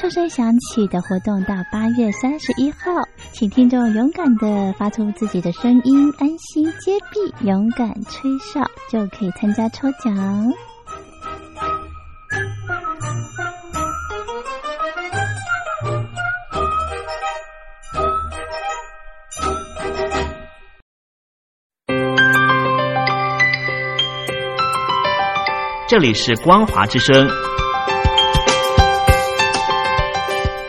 哨声响起的活动到八月三十一号，请听众勇敢的发出自己的声音，安心接币，勇敢吹哨就可以参加抽奖。这里是光华之声。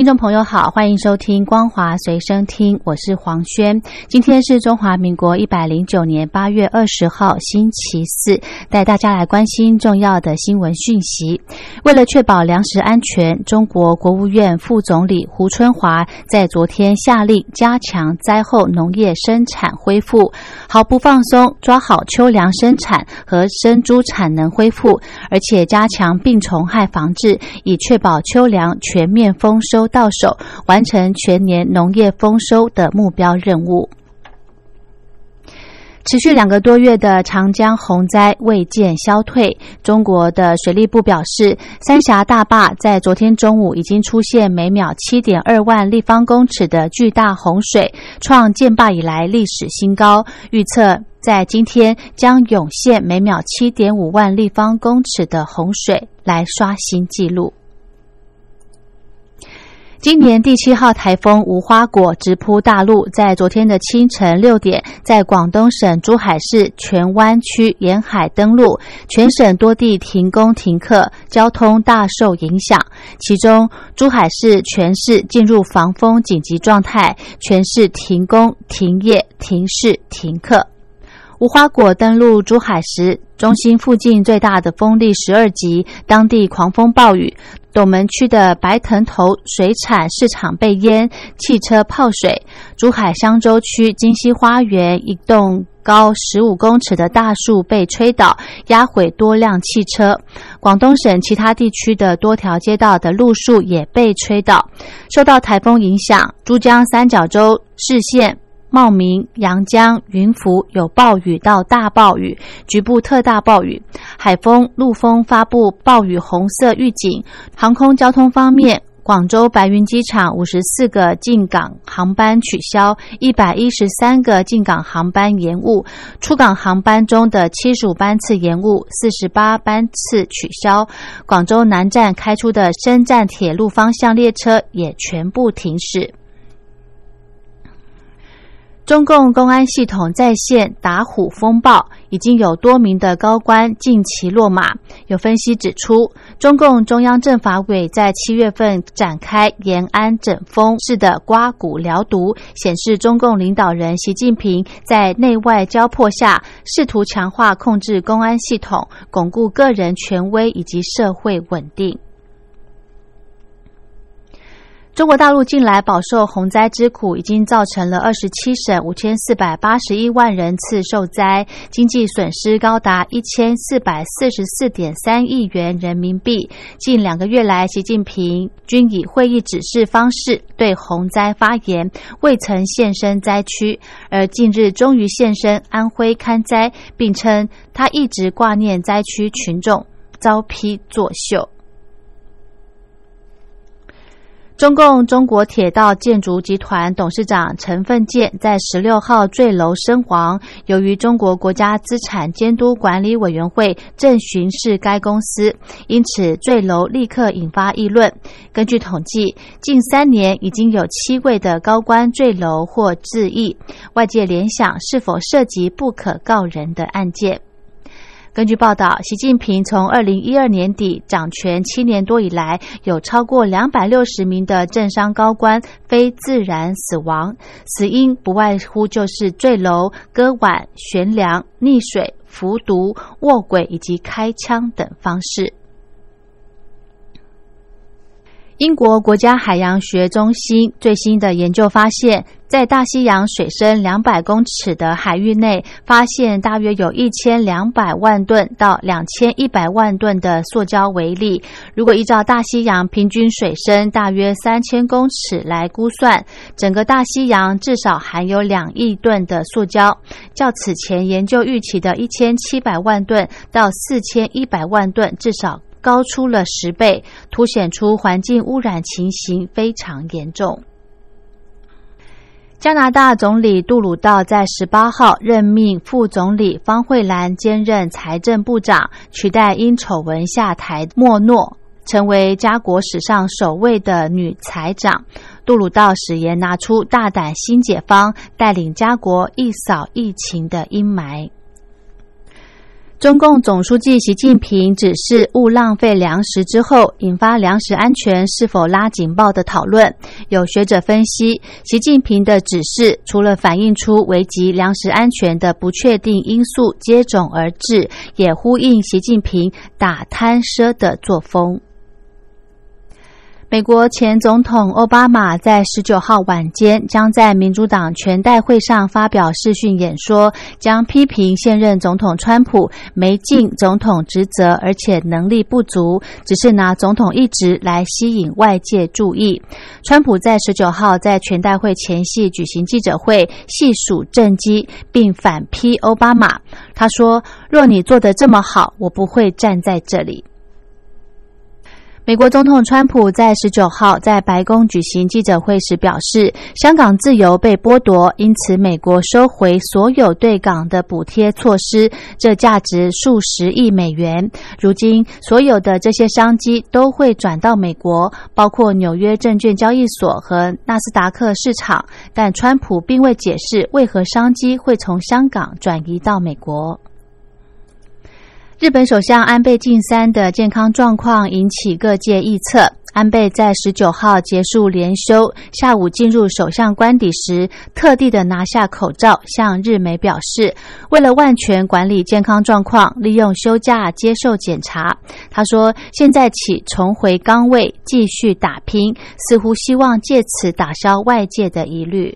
听众朋友好，欢迎收听光华随身听，我是黄轩。今天是中华民国一百零九年八月二十号，星期四，带大家来关心重要的新闻讯息。为了确保粮食安全，中国国务院副总理胡春华在昨天下令加强灾后农业生产恢复，毫不放松，抓好秋粮生产和生猪产能恢复，而且加强病虫害防治，以确保秋粮全面丰收。到手，完成全年农业丰收的目标任务。持续两个多月的长江洪灾未见消退，中国的水利部表示，三峡大坝在昨天中午已经出现每秒七点二万立方公尺的巨大洪水，创建坝以来历史新高。预测在今天将涌现每秒七点五万立方公尺的洪水，来刷新纪录。今年第七号台风无花果直扑大陆，在昨天的清晨六点，在广东省珠海市荃湾区沿海登陆，全省多地停工停课，交通大受影响。其中，珠海市全市进入防风紧急状态，全市停工停业停市停课。无花果登陆珠海时，中心附近最大的风力十二级，当地狂风暴雨。斗门区的白藤头水产市场被淹，汽车泡水。珠海香洲区金溪花园一栋高十五公尺的大树被吹倒，压毁多辆汽车。广东省其他地区的多条街道的路树也被吹倒。受到台风影响，珠江三角洲市县。茂名、阳江、云浮有暴雨到大暴雨，局部特大暴雨，海风、陆风发布暴雨红色预警。航空交通方面，广州白云机场五十四个进港航班取消，一百一十三个进港航班延误，出港航班中的七十五班次延误，四十八班次取消。广州南站开出的深站铁路方向列车也全部停驶。中共公安系统在线打虎风暴，已经有多名的高官近期落马。有分析指出，中共中央政法委在七月份展开延安整风式的刮骨疗毒，显示中共领导人习近平在内外交迫下，试图强化控制公安系统，巩固个人权威以及社会稳定。中国大陆近来饱受洪灾之苦，已经造成了二十七省五千四百八十一万人次受灾，经济损失高达一千四百四十四点三亿元人民币。近两个月来，习近平均以会议指示方式对洪灾发言，未曾现身灾区，而近日终于现身安徽看灾，并称他一直挂念灾区群众，遭批作秀。中共中国铁道建筑集团董事长陈奋建在十六号坠楼身亡。由于中国国家资产监督管理委员会正巡视该公司，因此坠楼立刻引发议论。根据统计，近三年已经有七位的高官坠楼或自缢，外界联想是否涉及不可告人的案件。根据报道，习近平从二零一二年底掌权七年多以来，有超过两百六十名的政商高官非自然死亡，死因不外乎就是坠楼、割腕、悬梁、溺水、服毒、卧轨以及开枪等方式。英国国家海洋学中心最新的研究发现，在大西洋水深两百公尺的海域内，发现大约有一千两百万吨到两千一百万吨的塑胶微粒。如果依照大西洋平均水深大约三千公尺来估算，整个大西洋至少含有两亿吨的塑胶，较此前研究预期的一千七百万吨到四千一百万吨至少。高出了十倍，凸显出环境污染情形非常严重。加拿大总理杜鲁道在十八号任命副总理方慧兰兼任财政部长，取代因丑闻下台莫诺，成为家国史上首位的女财长。杜鲁道誓言拿出大胆新解方，带领家国一扫疫情的阴霾。中共总书记习近平指示勿浪费粮食之后，引发粮食安全是否拉警报的讨论。有学者分析，习近平的指示除了反映出危及粮食安全的不确定因素接踵而至，也呼应习近平打贪奢的作风。美国前总统奥巴马在十九号晚间将在民主党全代会上发表视讯演说，将批评现任总统川普没尽总统职责，而且能力不足，只是拿总统一职来吸引外界注意。川普在十九号在全代会前夕举行记者会，细数政绩，并反批奥巴马。他说：“若你做得这么好，我不会站在这里。”美国总统川普在十九号在白宫举行记者会时表示，香港自由被剥夺，因此美国收回所有对港的补贴措施，这价值数十亿美元。如今，所有的这些商机都会转到美国，包括纽约证券交易所和纳斯达克市场。但川普并未解释为何商机会从香港转移到美国。日本首相安倍晋三的健康状况引起各界臆测。安倍在十九号结束连休，下午进入首相官邸时，特地的拿下口罩，向日媒表示，为了万全管理健康状况，利用休假接受检查。他说：“现在起重回岗位，继续打拼，似乎希望借此打消外界的疑虑。”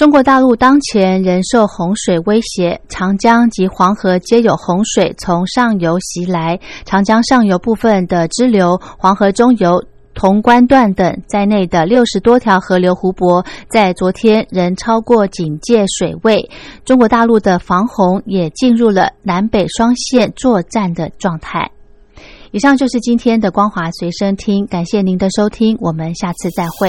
中国大陆当前仍受洪水威胁，长江及黄河皆有洪水从上游袭来。长江上游部分的支流、黄河中游、潼关段等在内的六十多条河流湖泊，在昨天仍超过警戒水位。中国大陆的防洪也进入了南北双线作战的状态。以上就是今天的光华随身听，感谢您的收听，我们下次再会。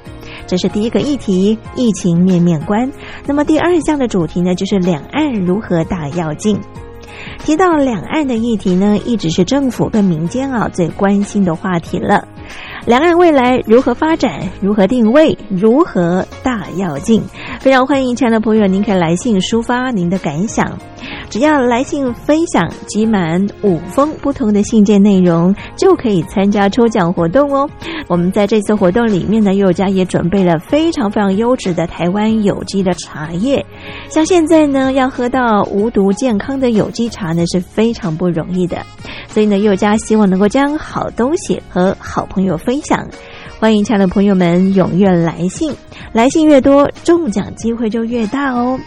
这是第一个议题，疫情面面观。那么第二项的主题呢，就是两岸如何大要进。提到两岸的议题呢，一直是政府跟民间啊最关心的话题了。两岸未来如何发展，如何定位，如何大要进，非常欢迎亲爱的朋友，您可以来信抒发您的感想。只要来信分享集满五封不同的信件内容，就可以参加抽奖活动哦。我们在这次活动里面呢，佑家也准备了非常非常优质的台湾有机的茶叶。像现在呢，要喝到无毒健康的有机茶呢，是非常不容易的。所以呢，佑家希望能够将好东西和好朋友分享。欢迎亲爱的朋友们踊跃来信，来信越多，中奖机会就越大哦。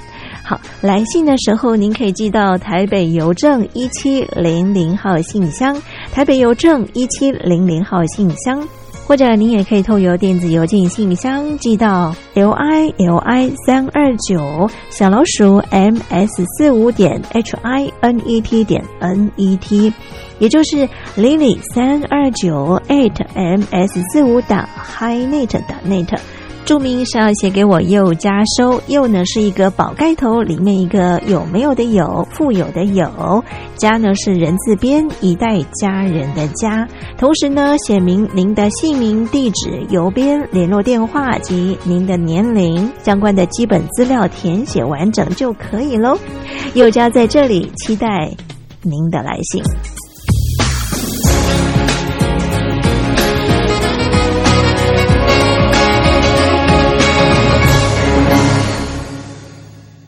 好，来信的时候您可以寄到台北邮政一七零零号信箱，台北邮政一七零零号信箱，或者您也可以透邮电子邮件信箱寄到 l i l i 三二九小老鼠 m s 四五点 h i n e t 点 n e t，也就是 lily 三二九 eight m s 四五打 h i n e t 打 net。注明是要写给我又家收，又呢是一个宝盖头，里面一个有没有的有，富有的有，家呢是人字边一代家人的家，同时呢写明您的姓名、地址、邮编、联络电话及您的年龄，相关的基本资料填写完整就可以喽。又家在这里期待您的来信。